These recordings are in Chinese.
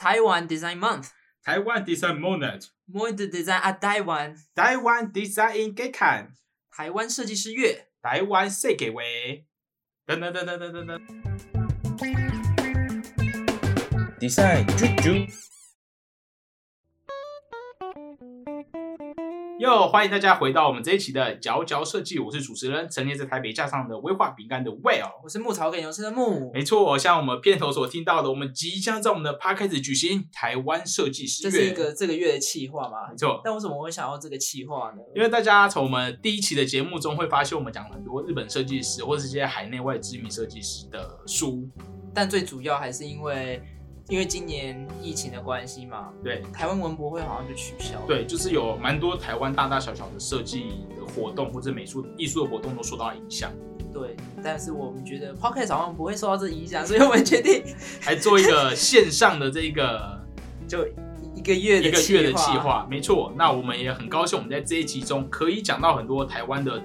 Taiwan Design Month，台湾 Design Monet，Muito Design 啊，台湾，台湾 Design 给看，台湾设计师月。台湾设计月？噔噔噔噔噔噔噔。Design 啾啾。哟，欢迎大家回到我们这一期的佼佼设计，我是主持人，陈列在台北架上的威化饼干的 Well。我是牧草梗牛吃的牧，没错，像我们片头所听到的，我们即将在我们的 p 开始举行台湾设计师月。这是一个这个月的企划嘛没？错，但为什么我会想要这个企划呢？因为大家从我们第一期的节目中会发现，我们讲了很多日本设计师或者是一些海内外知名设计师的书。但最主要还是因为因为今年疫情的关系嘛，对台湾文博会好像就取消了。对，就是有蛮多台湾大大小小的设计的活动或者美术艺术的活动都受到影响，对，但是我们觉得 Podcast 好像不会受到这影响，所以我们决定 还做一个线上的这个 就一个月的一个月的计计。划。没错，那我们也很高兴，我们在这一集中可以讲到很多台湾的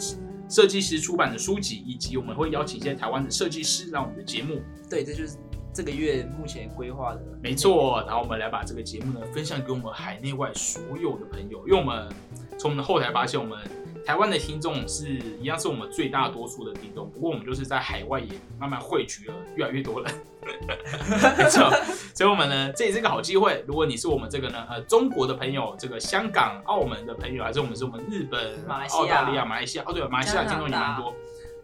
设计师出版的书籍，以及我们会邀请一些台湾的设计师来我们的节目。对，这就是这个月目前规划的。没错，然后我们来把这个节目呢分享给我们海内外所有的朋友，因为我们从我们的后台发现，我们台湾的听众是一样是我们最大多数的听众，不过我们就是在海外也慢慢汇聚了越来越多人，没错，所以我们呢这也是个好机会，如果你是我们这个呢呃中国的朋友，这个香港、澳门的朋友，还是我们是我们日本、马来西亚。澳大利亚、马来西亚，哦对了，马来西亚听众也蛮多。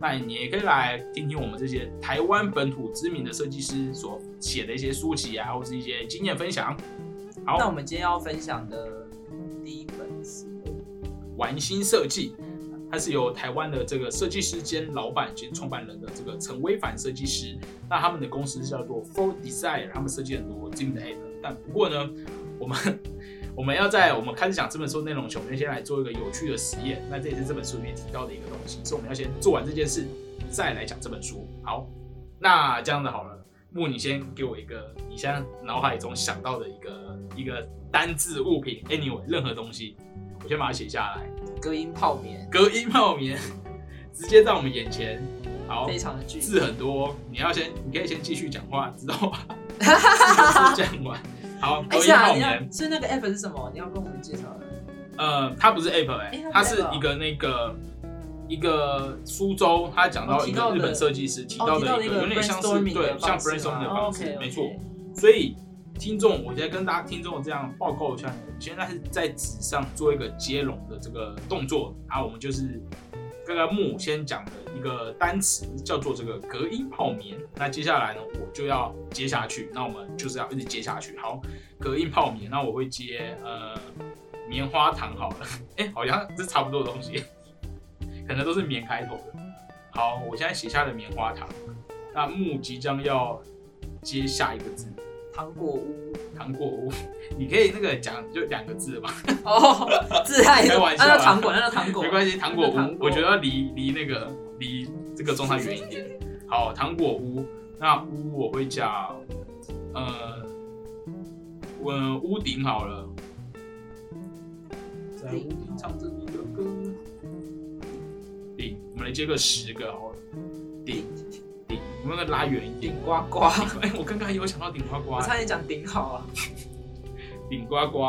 那你也可以来听听我们这些台湾本土知名的设计师所写的一些书籍啊，或是一些经验分享。好，那我们今天要分享的第一本是玩心设计，它是由台湾的这个设计师兼老板兼创办人的这个陈威凡设计师，那他们的公司叫做 For Desire，他们设计很多知名的 app。但不过呢，我们我们要在我们开始讲这本书内容前，我们先来做一个有趣的实验。那这也是这本书里面提到的一个东西，所以我们要先做完这件事，再来讲这本书。好，那这样子好了，木，你先给我一个你现在脑海中想到的一个一个单字物品，anyway 任何东西，我先把它写下来。隔音泡棉，隔音泡棉，直接在我们眼前。好，非常的巨字很多，你要先，你可以先继续讲话，知道吗？字讲完。好，哎，隔音是啊，你要泡棉，所以那个 app 是什么？你要跟我们介绍的。呃，它不是 app 哎、哎它是一个那个一个苏州，他讲到一个日本设计师提哦到的一个，有点像是对像 brainstorm 的吗方式，没错。所以听众，我现在跟大家听众这样报告一下呢，我现在是在纸上做一个接龙的这个动作，然后我们就是刚刚木先讲的一个单词叫做这个隔音泡棉，那接下来呢，我就要接下去，那我们就是要一直接下去。好，隔音泡棉，那我会接呃棉花糖好了，哎、好像这差不多的东西，可能都是棉开头的。好，我现在写下了棉花糖，那木即将要接下一个字。糖果屋。糖果屋，你可以那个讲就两个字嘛，哦，自嗨。开玩那叫糖果，那叫糖果，没关系。糖果屋，果。我觉得要离离那个离这个状态远一点。好，糖果屋，那屋我会讲，呃，我屋顶好了，在屋顶。唱着你的歌。顶，我们来接个十个好了。顶顶，我们那个拉远一点顶。呱呱。哎，我刚刚有想到顶呱呱我，差点讲顶好啊，顶呱呱，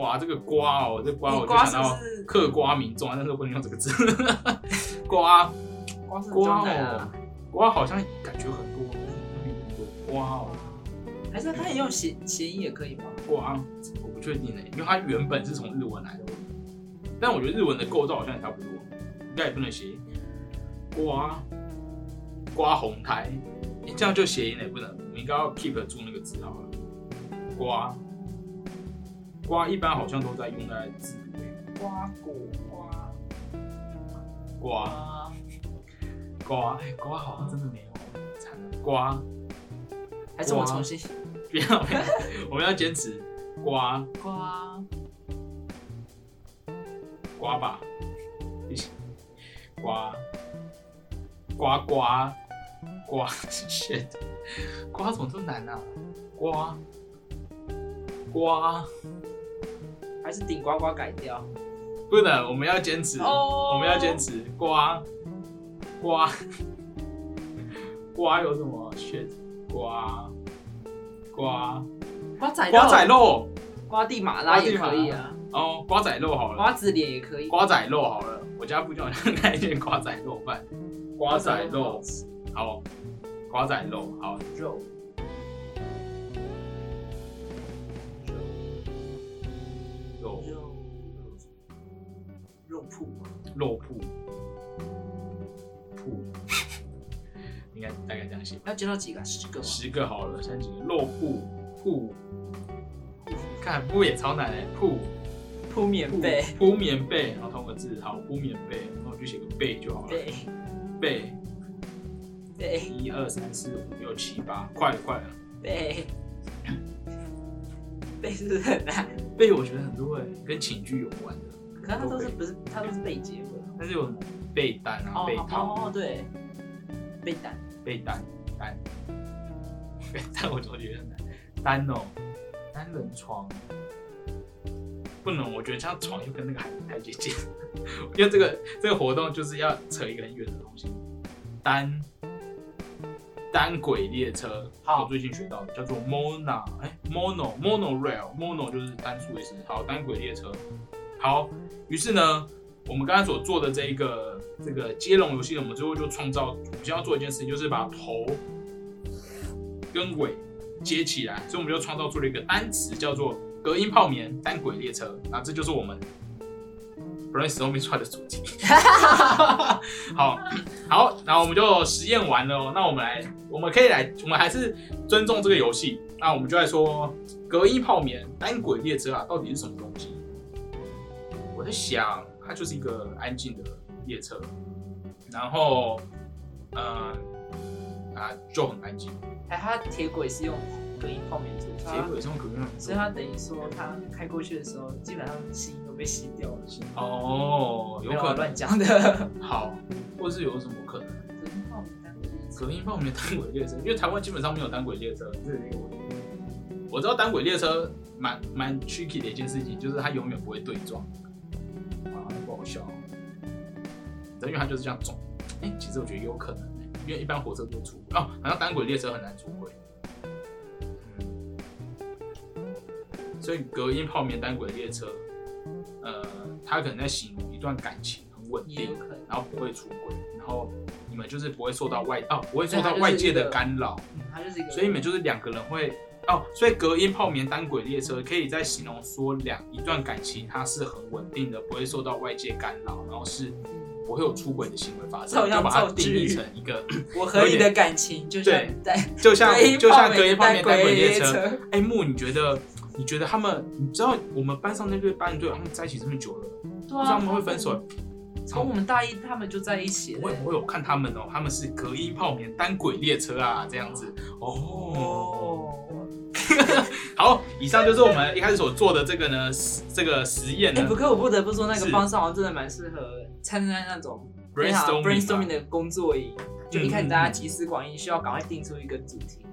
哇，这个瓜哦，这瓜我就瓜想到是不是嗑瓜民众啊，但是不能用这个字。瓜瓜是瓜状态哦啊，，瓜好像感觉很多，很多瓜哦，还是它也用谐谐音也可以吗？瓜，我不确定哎，因为它原本是从日文来的，但我觉得日文的构造好像也差不多，应该也不能谐音。瓜瓜红台，你这样就谐音了，不能，我们应该要 keep 住那个字好了。瓜瓜一般好像都在用在字尾。瓜果瓜瓜瓜，瓜，哎、瓜好像真的没有，惨了。瓜，还是我重新不要，不要我们要坚持刮，刮，刮吧，瓜瓜瓜瓜，shit，瓜怎么这么难啊？瓜瓜，还是顶呱呱改掉？不能，我们要坚持，哦我们要坚持瓜瓜瓜有什么 shit 瓜瓜瓜仔瓜仔肉瓜地马拉也可以啊，哦，瓜仔肉好了，瓜子脸也可以。瓜仔肉好了，我家附近好像 开一间瓜仔肉饭，瓜仔肉好，瓜仔肉好，肉。肉。肉。肉。铺吗？肉铺铺，应该大概这样写，要介绍几个？十个吗？十个好了，现在几个。肉铺铺，看铺也超难哎，铺铺棉铺被，铺棉被，然后同个字好，铺棉被，然后就写个被就好了，被。被被一二三四五六七八，快了快了。背，背是不是很难？背我觉得很多哎，跟寝具有关的，可是它都是不是它都是被结合。但是有被单啊、被套、哦哦对，被单被单单，被单 我总觉得很难。单哦，单人床不能，我觉得这样床又跟那个还太接近，因为这个这个活动就是要扯一个很远的东西。单单轨列车，好我最近学到的叫做 Mona，哎，Mono Monorail，Mono 就是单数的意思。好，单轨列车。好，于是呢，我们刚才所做的这一个这个接龙游戏，我们最后就创造，我们先要做一件事情，就是把头跟尾接起来，所以我们就创造出了一个单词，叫做隔音泡棉单轨列车。那这就是我们 brainstorming 出来的主题。好 好，然后我们就实验完了哦。那我们来，我们可以来，我们还是尊重这个游戏。那我们就来说隔音泡棉单轨列车啊，到底是什么东西？我在想，它就是一个安静的列车，然后，嗯、啊，就很安静。哎，它铁轨是用隔音泡棉做，铁轨是用隔音所以它等于说它开过去的时候，基本上吸都被吸掉了。哦，有可能乱讲的。好，或是有什么可能？隔音泡棉单轨列车隔音泡棉单轨列车，因为台湾基本上没有单轨列车，这是一个问题。我知道单轨列车蛮蛮 tricky 的一件事情，就是它永远不会对撞，啊，不好笑。因为它就是这样走。哎、其实我觉得有可能、欸，因为一般火车都出轨哦，好像单轨列车很难出轨。所以隔音泡棉单轨列车，呃，他可能在形容一段感情很稳定。然后不会出轨，然后你们就是不会受到外哦，不会受到外界的干扰，嗯它就是一个，所以你们就是两个人会哦，所以隔音泡棉单轨列车可以在形容说两一段感情它是很稳定的，不会受到外界干扰，然后是不会有出轨的行为发生，就把它定义成一个，我和你的感情就像对在就像就像隔音泡棉单轨列车车。。哎，木，你觉得你觉得他们，你知道我们班上那对班队，他们在一起这么久了，对不知道他们会分手？从我们大一他们就在一起了我。我有看他们哦，他们是隔音泡棉单轨列车啊，这样子哦。哦，好，以上就是我们一开始所做的这个呢，这个实验哎，呢不过我不得不说，那个方少好像真的蛮适合参加那种 brainstorming 的工作营，就一开始嗯大家集思广益，需要赶快定出一个主题。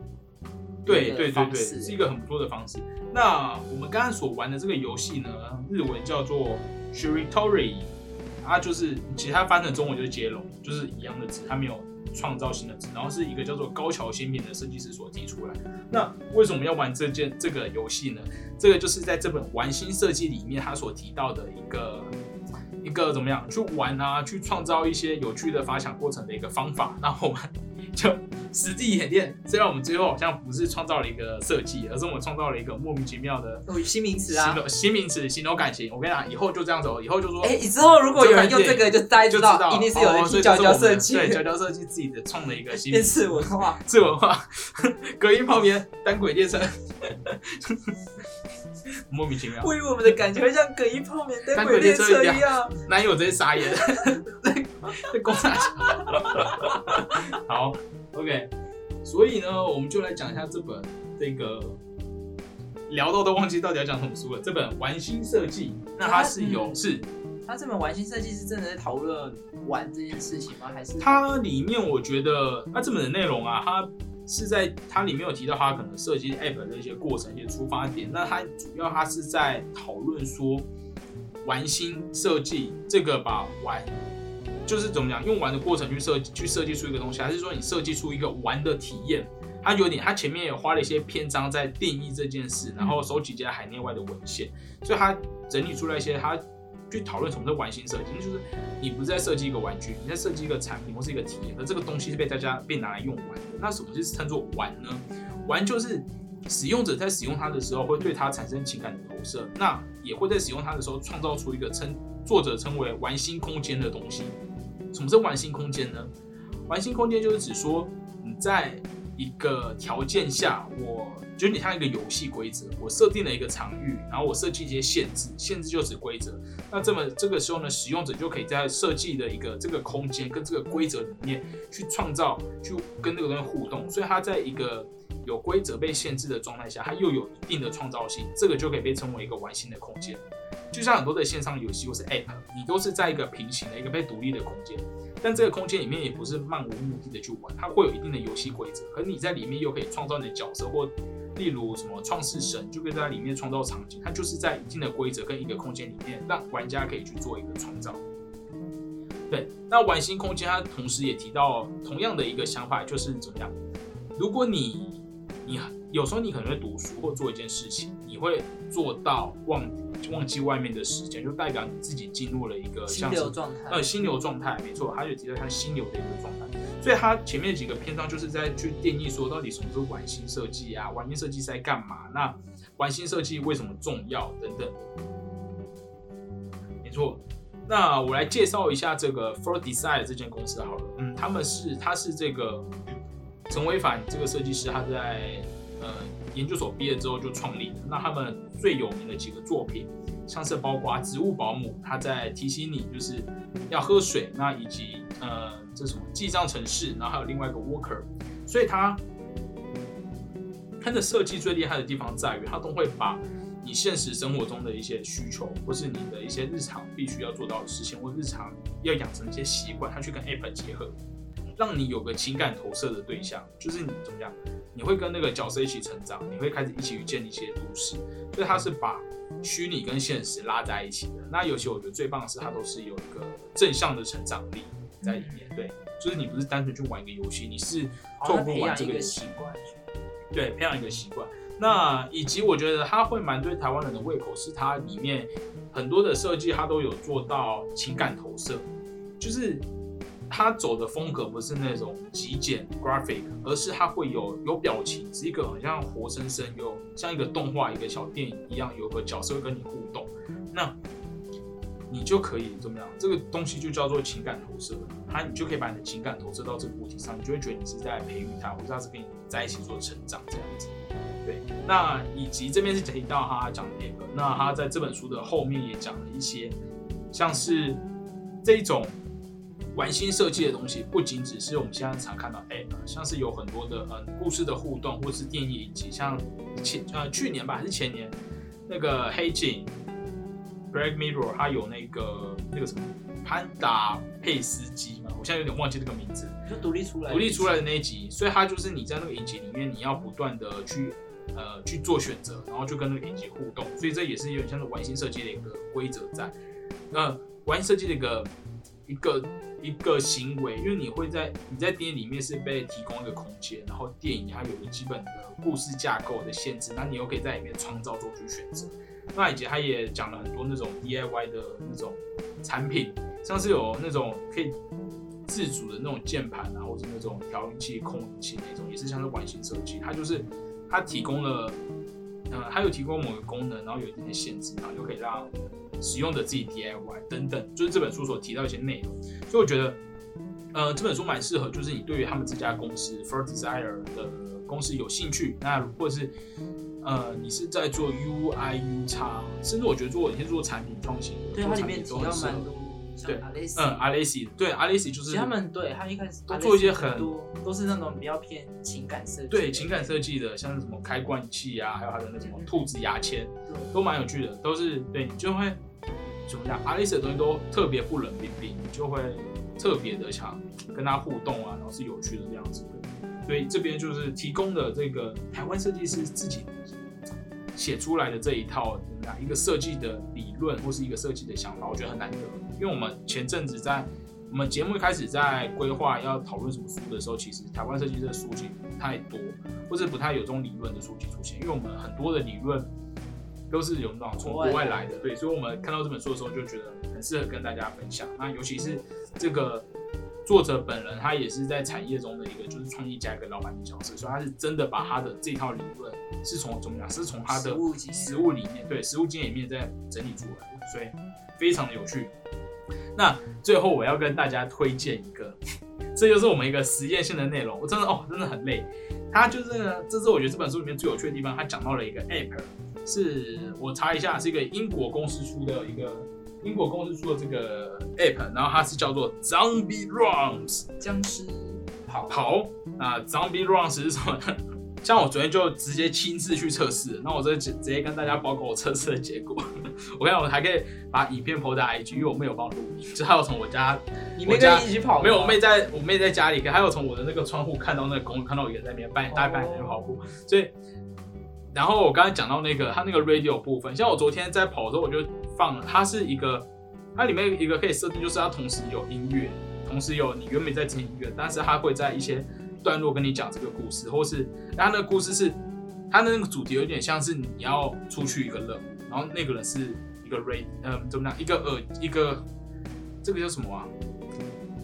对对对对，是一个很不错的方式。那我们刚刚所玩的这个游戏呢，日文叫做 Shiritori，它就是其实它翻成中文就是接龙，就是一样的字，它没有创造新的字，然后是一个叫做高桥新品的设计师所提出来。那为什么要玩这件这个游戏呢？这个就是在这本玩心设计里面，他所提到的一个一个怎么样去玩啊，去创造一些有趣的发想过程的一个方法。那我们就实地演练。虽然我们最后好像不是创造了一个设计，而是我们创造了一个莫名其妙的哦，新名词啊。新名词，形容感情。我跟你讲，以后就这样走，以后就说。哎，之后如果有人用这个，就大家知就知道道一定是有人哦所替娇娇以这是我们设计对，娇的，娇设计自己的创的一个新名词文化。次文化，隔音泡棉，单轨列车，莫名其妙。我以为我们的感情会像隔音泡棉单单轨列车一样。男友直接傻眼，在公傻笑。好，OK，所以呢，我们就来讲一下这本这个聊到都忘记到底要讲什么书了。这本《玩心设计》，那它是有嗯是它这本玩心设计是真的在讨论玩这件事情吗？还是它里面我觉得它这本的内容啊，它是在它里面有提到它可能设计 app 的一些过程、一些出发点。那它主要它是在讨论说玩心设计这个把玩就是怎么讲，用玩的过程去设去设计出一个东西，还是说你设计出一个玩的体验？它有点，它前面也花了一些篇章在定义这件事，然后收集一些海内外的文献，所以它整理出来一些它去讨论什么是玩心设计，那就是你不是在设计一个玩具，你在设计一个产品或是一个体验，而这个东西是被大家被拿来用玩的。那什么是称作玩呢？玩就是使用者在使用它的时候会对它产生情感的投射，那也会在使用它的时候创造出一个称作者称为玩心空间的东西。什么是玩心空间呢？玩心空间就是指说你在一个条件下，我就你像一个游戏规则，我设定了一个场域，然后我设计一些限制，限制就指规则。那这么这个时候呢，使用者就可以在设计的一个这个空间跟这个规则里面去创造，去跟这个东西互动。所以它在一个有规则被限制的状态下，它又有一定的创造性，这个就可以被称为一个玩心的空间。就像很多的线上游戏或是 App，你都是在一个平行的一个被独立的空间，但这个空间里面也不是漫无目的的去玩，它会有一定的游戏规则，可你在里面又可以创造你的角色，或例如什么创世神就可以在里面创造场景，它就是在一定的规则跟一个空间里面，让玩家可以去做一个创造。对，那玩心空间它同时也提到同样的一个想法，就是怎么样？如果你你有时候你可能会读书或做一件事情，你会做到忘忘记外面的时间，就代表你自己进入了一个心流状态。呃，心流状态，没错，他就提到他心流的一个状态。所以他前面几个篇章就是在去定义说，到底什么是玩心设计啊？玩心设计是在干嘛？那玩心设计为什么重要？等等。没错。那我来介绍一下这个 For Design 这间公司好了。嗯，他们是，他是这个陈伟凡这个设计师，他在呃研究所毕业之后就创立的。那他们最有名的几个作品，像是包括植物保姆，他在提醒你就是要喝水，那以及呃这什么记账城市，然后还有另外一个 Worker。所以它它的设计最厉害的地方在于，它都会把。你现实生活中的一些需求，或是你的一些日常必须要做到的事情，或日常要养成一些习惯，它去跟 App 结合，让你有个情感投射的对象，就是你怎么样，你会跟那个角色一起成长，你会开始一起去建立一些故事，所以它是把虚拟跟现实拉在一起的。那尤其我觉得最棒的是，它都是有一个正向的成长力在里面。对，就是你不是单纯去玩一个游戏，你是透过玩这个习惯，对，培养一个习惯。那以及我觉得它会蛮对台湾人的胃口，是它里面很多的设计，它都有做到情感投射，就是他走的风格不是那种极简 graphic，而是他会有有表情，是一个很像活生生有像一个动画一个小电影一样，有个角色跟你互动，那你就可以怎么样？这个东西就叫做情感投射，他你就可以把你的情感投射到这个物体上，你就会觉得你是在培育它，或者它是跟你在一起做成长这样子。对，那以及这边是提到他讲的那个，那他在这本书的后面也讲了一些，像是这种玩心设计的东西，不仅只是我们现在常看到 App，像是有很多的嗯故事的互动，或是电影以及像前呃去年吧还是前年那个黑镜，Black Mirror，它有那个那个什么潘达佩斯基嘛，我现在有点忘记这个名字，就独立出来独立出来的那一集，所以它就是你在那个影集里面，你要不断的去。呃，去做选择，然后就跟那个影集互动，所以这也是有点像是玩心设计的一个规则在。那玩心设计的一个一个一个行为，因为你会在你在电影里面是被提供一个空间，然后电影它有个基本的故事架构的限制，那你又可以在里面创造做出选择。那以及他也讲了很多那种 DIY 的那种产品，像是有那种可以自主的那种键盘啊，或者那种调音器、控音器那种，也是像是玩型设计，它就是。它提供了，呃，它有提供某个功能，然后有一定的限制，然后就可以让使用者自己 DIY 等等，就是这本书所提到一些内容。所以我觉得，呃，这本书蛮适合，就是你对于他们这家公司 For Desire 的公司有兴趣，那或者是，呃，你是在做 UI U 叉，甚至我觉得做你是做产品创新，对它里面提到蛮多。对，嗯，阿雷西，对，阿雷西就是他们对他一开始都做一些很多，都是那种比较偏情感设计，对，情感设计的，像是什么开罐器啊，还有他的那什么兔子牙签，都蛮有趣的，都是对你就会怎么样，阿雷西的东西都特别不冷冰冰，就会特别的想跟他互动啊，然后是有趣的这样子的，所以这边就是提供的这个台湾设计师自己。写出来的这一套怎么样一个设计的理论或是一个设计的想法，我觉得很难得。因为我们前阵子在我们节目一开始在规划要讨论什么书的时候，其实台湾设计师的书籍不太多，或者不太有这种理论的书籍出现，因为我们很多的理论都是有那种从国外来的，对，所以我们看到这本书的时候就觉得很适合跟大家分享。那尤其是这个作者本人，他也是在产业中的一个就是创业家跟老板的角色，所以他是真的把他的这套理论是从怎么讲，是从他的实物里面，对实物经验里面再整理出来的，所以非常的有趣。那最后我要跟大家推荐一个，这就是我们一个实验性的内容。我真的哦，真的很累。他就是呢，这是我觉得这本书里面最有趣的地方。他讲到了一个 app，是我查一下，是一个英国公司出的一个英国公司出的这个 app，然后它是叫做 Zombie Runs 僵尸跑跑。那 Zombie Runs 是什么呢？像我昨天就直接亲自去测试，那我这直直接跟大家报告我测试的结果。我看我还可以把影片 PO 在 IG，因为我妹有帮我录影，就她有从我家你没我家跟你一起跑吗？没有，我妹在我妹在家里，可还有从我的那个窗户看到那个公园，看到我一个人在那边半夜大概半夜在跑步，所以，然后我刚才讲到那个它那个 radio 部分，像我昨天在跑的时候，我就放了，它是一个，它里面有一个可以设定，就是它同时有音乐，同时有你原本在听音乐，但是它会在一些段落跟你讲这个故事，或是它那个故事是它的那个主题有点像是你要出去一个任务，然后那个人是一个 radio，嗯，怎么讲，一个耳一个这个叫什么啊？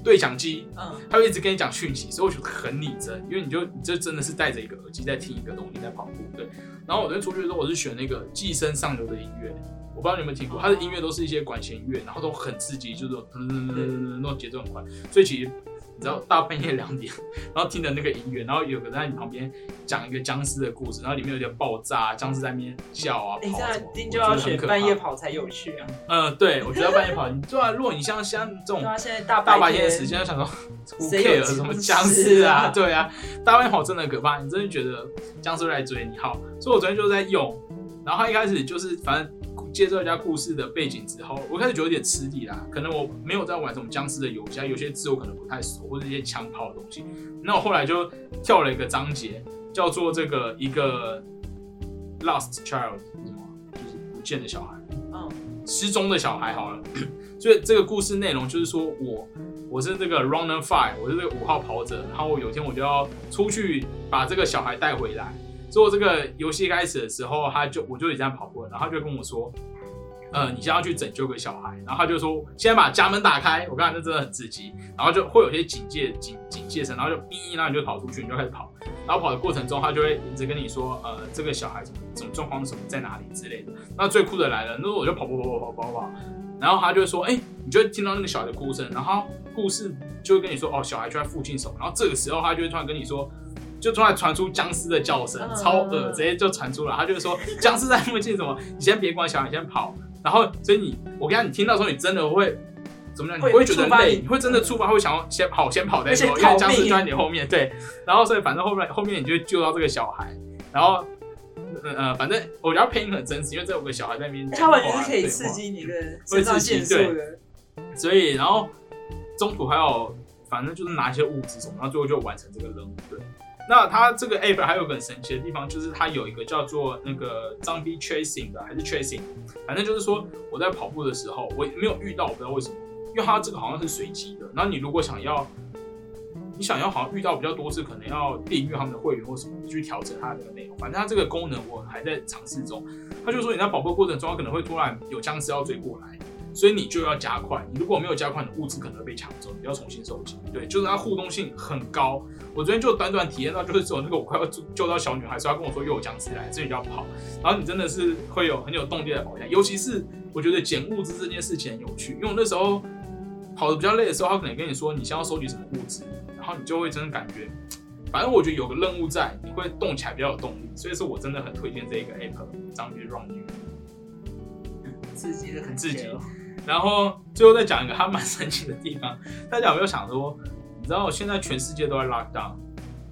对讲机，嗯，他会一直跟你讲讯息，所以我觉得很拟真，因为你就你就真的是戴着一个耳机在听一个东西在跑步，对。然后我昨天出去的时候，我是选那个《寄生上流》的音乐，我不知道你有没有听过，它的音乐都是一些管弦乐，然后都很刺激，就是嗯那种节奏很快，所以其实你知道大半夜两点，然后听着那个音乐，然后有个人在你旁边讲一个僵尸的故事，然后里面有点爆炸，僵尸在那边叫啊你这样跑啊什么，半夜。跑才有趣啊！嗯，对，我觉得半夜跑，你对啊，如果你像像这种对啊，现在大大白天天的时间，想说 谁有什么僵尸啊？对啊，大半夜跑真的可怕，你真的觉得僵尸会来追你。好，所以我昨天就在用，然后他一开始就是反正介绍一下故事的背景之后，我开始觉得有点吃力啦，可能我没有在玩什么僵尸的游戏，啊有些字我可能不太熟，或者一些枪炮的东西。那我后来就跳了一个章节，叫做这个一个 lost child，什么？就是不见的小孩。嗯，失踪的小孩好了，所以这个故事内容就是说我我是这个 runner five，我是这个五号跑者，然后我有一天我就要出去把这个小孩带回来。做这个游戏开始的时候，他就我就已经在跑步了，然后他就跟我说，呃，你现在要去拯救个小孩，然后他就说，先把家门打开，我刚才那真的很刺激，然后就会有些警戒警警戒声，然后就哔，然后你就跑出去，你就开始跑，然后跑的过程中，他就会一直跟你说，呃，这个小孩怎么怎么状况什么，在哪里之类的。那最酷的来了，那时候我就跑跑跑跑跑跑跑，然后他就会说，哎、你就听到那个小孩的哭声，然后故事就会跟你说，哦，小孩就在附近什么，然后这个时候他就会突然跟你说。就突然传出僵尸的叫声，嗯超恶，直接就传出来。他就是说 僵尸在附近什么，你先别管小孩，你先跑。然后，所以你，我跟你讲，你听到的时候，你真的会怎么样？你会不会觉得累，你你会真的触发，会想要先跑，先跑再说，因为僵尸就在你后面。对，然后所以反正后面后面你就救到这个小孩，然后。呃呃，反正我觉得配音很真实，因为这有个小孩在那边讲话，它完全是可以刺激你的会肾上刺激腺素的。所以然后中途还有反正就是拿一些物资什么，然后最后就完成这个任务。对，那它这个 app 还有个很神奇的地方，就是它有一个叫做那个 zombie chasing 的，还是 chasing，反正就是说我在跑步的时候，我没有遇到，我不知道为什么，因为它这个好像是随机的。那你如果想要，你想要好像遇到比较多次，可能要订阅他们的会员或什么去调整它的那个内容。反正它这个功能我还在尝试中。他就说你在跑步过程中，可能会突然有僵尸要追过来。所以你就要加快，你如果没有加快，你的物资可能会被抢走，你要重新收集。对，就是它互动性很高。我昨天就短短体验到，就是只有那个我快要救救到小女孩，所以她跟我说又有僵尸来，所以你就要跑。然后你真的是会有很有动力的跑下，尤其是我觉得捡物资这件事情很有趣，因为我那时候跑的比较累的时候，他可能跟你说你先要收集什么物资，然后你就会真的感觉，反正我觉得有个任务在，你会动起来比较有动力。所以说我真的很推荐这一个 app，张别 Run。刺激的很刺激然后最后再讲一个他蛮神奇的地方，大家有没有想说，你知道现在全世界都在 lock down，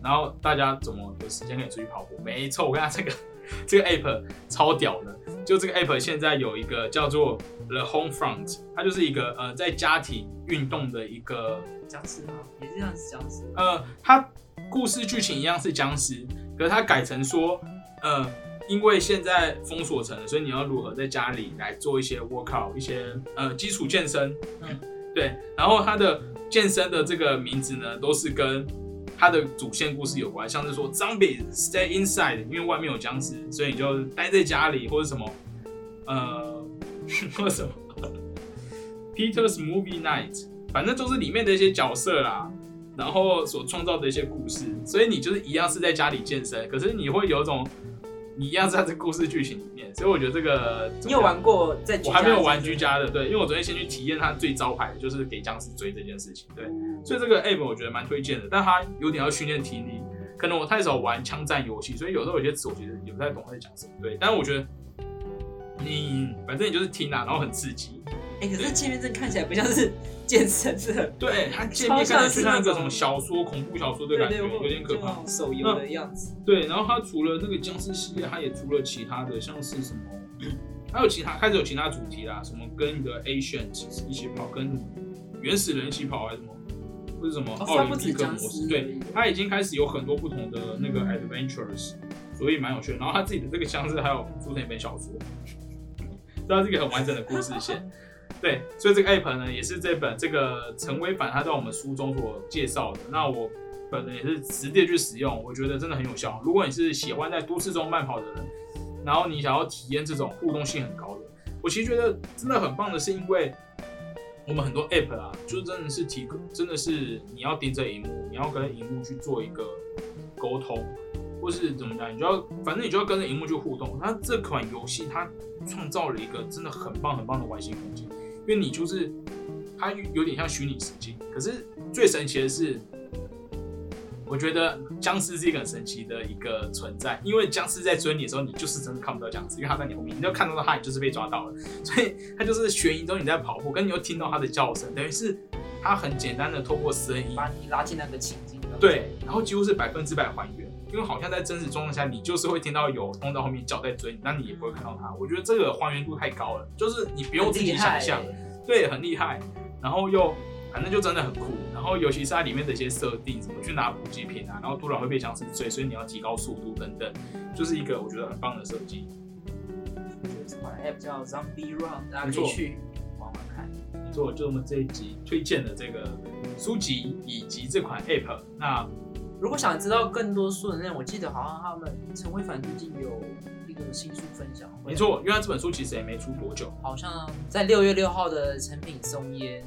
然后大家怎么有时间可以出去跑步？没错，我跟你讲这个 这个 app 超屌的，就这个 app 现在有一个叫做 The Home Front，它就是一个呃在家庭运动的一个僵尸吗？也是这样子僵尸。呃，它故事剧情一样是僵尸，可是它改成说，呃，因为现在封锁城了，所以你要如何在家里来做一些 workout，一些呃基础健身，嗯。对，然后它的健身的这个名字呢，都是跟它的主线故事有关，像是说 zombie stay inside，因为外面有僵尸，所以你就待在家里，或者什么，呃，或者什么。Peter's Movie Night，反正就是里面的一些角色啦，然后所创造的一些故事，所以你就是一样是在家里健身，可是你会有一种你一样是在这故事剧情里面，所以我觉得这个你有玩过在居家？我还没有玩居家的，对，因为我昨天先去体验它最招牌的就是给僵尸追这件事情，对，所以这个 app 我觉得蛮推荐的，但它有点要训练体力，可能我太少玩枪战游戏，所以有时候有些词我其实也不太懂他在讲什么，对，但是我觉得你反正你就是听啊，然后很刺激，哎、可是界面真的看起来不像是健身的，对，它界面看起来就像一个什么小说、恐怖小说的感觉，对有点可怕。手游的样子。对，然后它除了那个僵尸系列，它也出了其他的，像是什么，还有其他开始有其他主题啦，什么跟你的 Asian 一起跑，跟原始人一起跑，还是什么，或者什么哦奥林匹克模式，对已，它已经开始有很多不同的那个 adventures，所以蛮有趣的。然后它自己的这个箱子还有出成一本小说，所以它是一个很完整的故事线。对，所以这个 app 呢，也是这本这个陈威凡他在我们书中所介绍的。那我本人也是直接去使用，我觉得真的很有效。如果你是喜欢在都市中慢跑的人，然后你想要体验这种互动性很高的，我其实觉得真的很棒的是，因为我们很多 app 啊，就真的是提供，真的是你要盯着荧幕，你要跟荧幕去做一个沟通，或是怎么讲，你就要反正你就要跟着荧幕去互动。那这款游戏它创造了一个真的很棒很棒的玩心空间，因为你就是它有点像虚拟实境，可是最神奇的是。我觉得僵尸是一个很神奇的一个存在，因为僵尸在追你的时候，你就是真的看不到僵尸，因为他在你后面，你就看到他，你就是被抓到了。所以它就是悬疑中你在跑步，跟你又听到它的叫声，等于是它很简单的透过声音，把你拉进那个情境。对，然后几乎是百分之百还原，因为好像在真实状况下，你就是会听到有东西在后面叫在追你，但你也不会看到他。我觉得这个还原度太高了，就是你不用自己想象，对，很厉害，然后又反正就真的很酷，然后尤其是它里面的一些设定，怎么去拿补给品啊，然后突然会被僵尸追，所以你要提高速度等等，就是一个我觉得很棒的设计。这款 app 叫 Zombie Run，大家可以去玩玩看。没错，就我们这一集推荐的这个书籍以及这款 app。那如果想知道更多书的内容，我记得好像他们陈慧凡最近有一个新书分享会，没，错，因为他这本书其实也没出多久，好像在六月六号的成品松烟，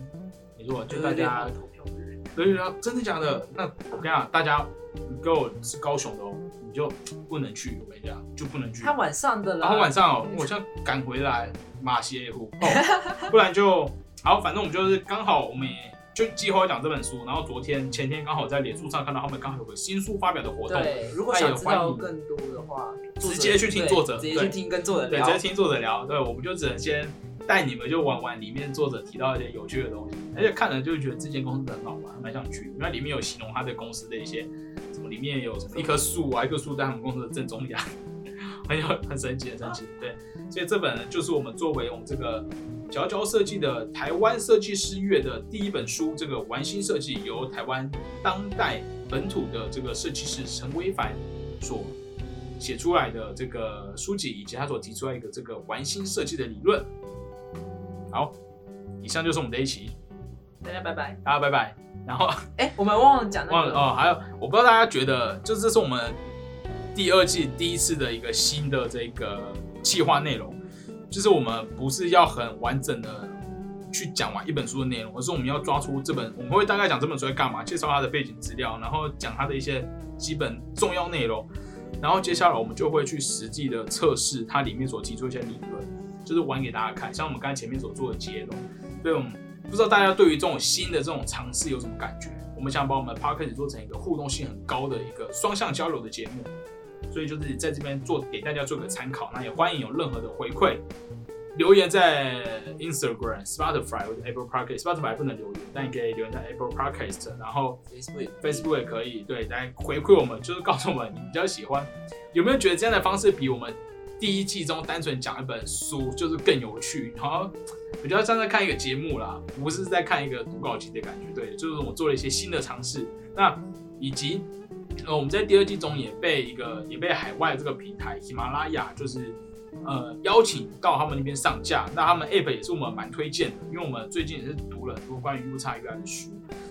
没错，就大家投票日。所以说真的假的？那我跟你讲，大家你跟我是高雄的哦，你就不能去，我跟你讲，就不能去。他晚上的啦，然后晚上哦，我像赶回来马歇湖哦，不然就好，反正我们就是刚好我们也就计划讲这本书，然后昨天前天刚好在脸书上看到他们刚好有个新书发表的活动，对，如果想知道更多的话，直接去听作者对对直接去听跟作者对，聊直。接听作者聊，对，我们就只能先带你们就玩玩里面作者提到一些有趣的东西，而且看了就觉得这间公司很好玩，蛮想去，因为里面有形容他的公司的一些什么，里面有什么一棵树啊，一棵树在他们公司的正中央，很有很神奇很神奇，对，所以这本呢就是我们作为我们这个佼佼设计的台湾设计师月的第一本书，这个玩心设计由台湾当代本土的这个设计师陈威凡所写出来的这个书籍，以及他所提出来一个这个玩心设计的理论。好，以上就是我们的一期，大家拜拜。大家拜拜。然后哎，我们忘了讲那个忘了哦，还有我不知道大家觉得，就这是我们第二季第一次的一个新的这个计划内容，就是我们不是要很完整的去讲完一本书的内容，而是我们要抓出这本，我们会大概讲这本书在干嘛，介绍它的背景资料，然后讲它的一些基本重要内容，然后接下来我们就会去实际的测试它里面所提出一些理论，就是玩给大家看，像我们刚才前面所做的结论，所以我们不知道大家对于这种新的这种尝试有什么感觉？我们想把我们 p o d c a s t 做成一个互动性很高的一个双向交流的节目，所以就是在这边做给大家做个参考。那也欢迎有任何的回馈，留言在 Instagram、Spotify 或者 Apple Podcast。Spotify 不能留言，但你可以留言在 Apple Podcast，然后 Facebook Facebook 也可以，对，来回馈我们，就是告诉我们你比较喜欢，有没有觉得这样的方式比我们第一季中单纯讲一本书就是更有趣，然后比较像在看一个节目啦，不是在看一个读稿集的感觉。对，就是我做了一些新的尝试，那以及呃我们在第二季中也被一个也被海外这个平台喜马拉雅就是。呃，邀请到他们那边上架，那他们 app 也是我们蛮推荐的，因为我们最近也是读了很多关于 U 叉 UI 的书，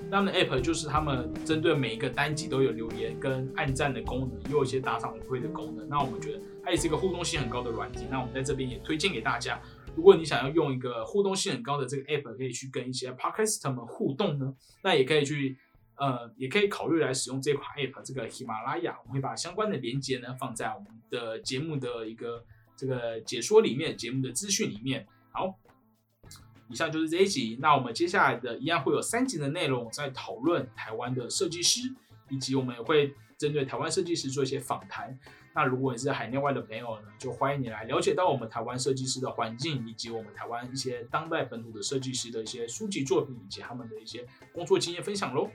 那么 App 就是他们针对每一个单集都有留言跟按赞的功能，也有一些打赏回馈的功能。那我们觉得它也是一个互动性很高的软体。那我们在这边也推荐给大家，如果你想要用一个互动性很高的这个 App，可以去跟一些 Podcast 们互动呢，那也可以去呃，也可以考虑来使用这款 App，这个喜马拉雅。我们会把相关的连接呢放在我们的节目的一个这个解说里面，节目的资讯里面。好。以上就是这一集，那我们接下来的一样会有三集的内容，在讨论台湾的设计师，以及我们也会针对台湾设计师做一些访谈。那如果你是海内外的朋友呢，就欢迎你来了解到我们台湾设计师的环境，以及我们台湾一些当代本土的设计师的一些书籍作品，以及他们的一些工作经验分享喽。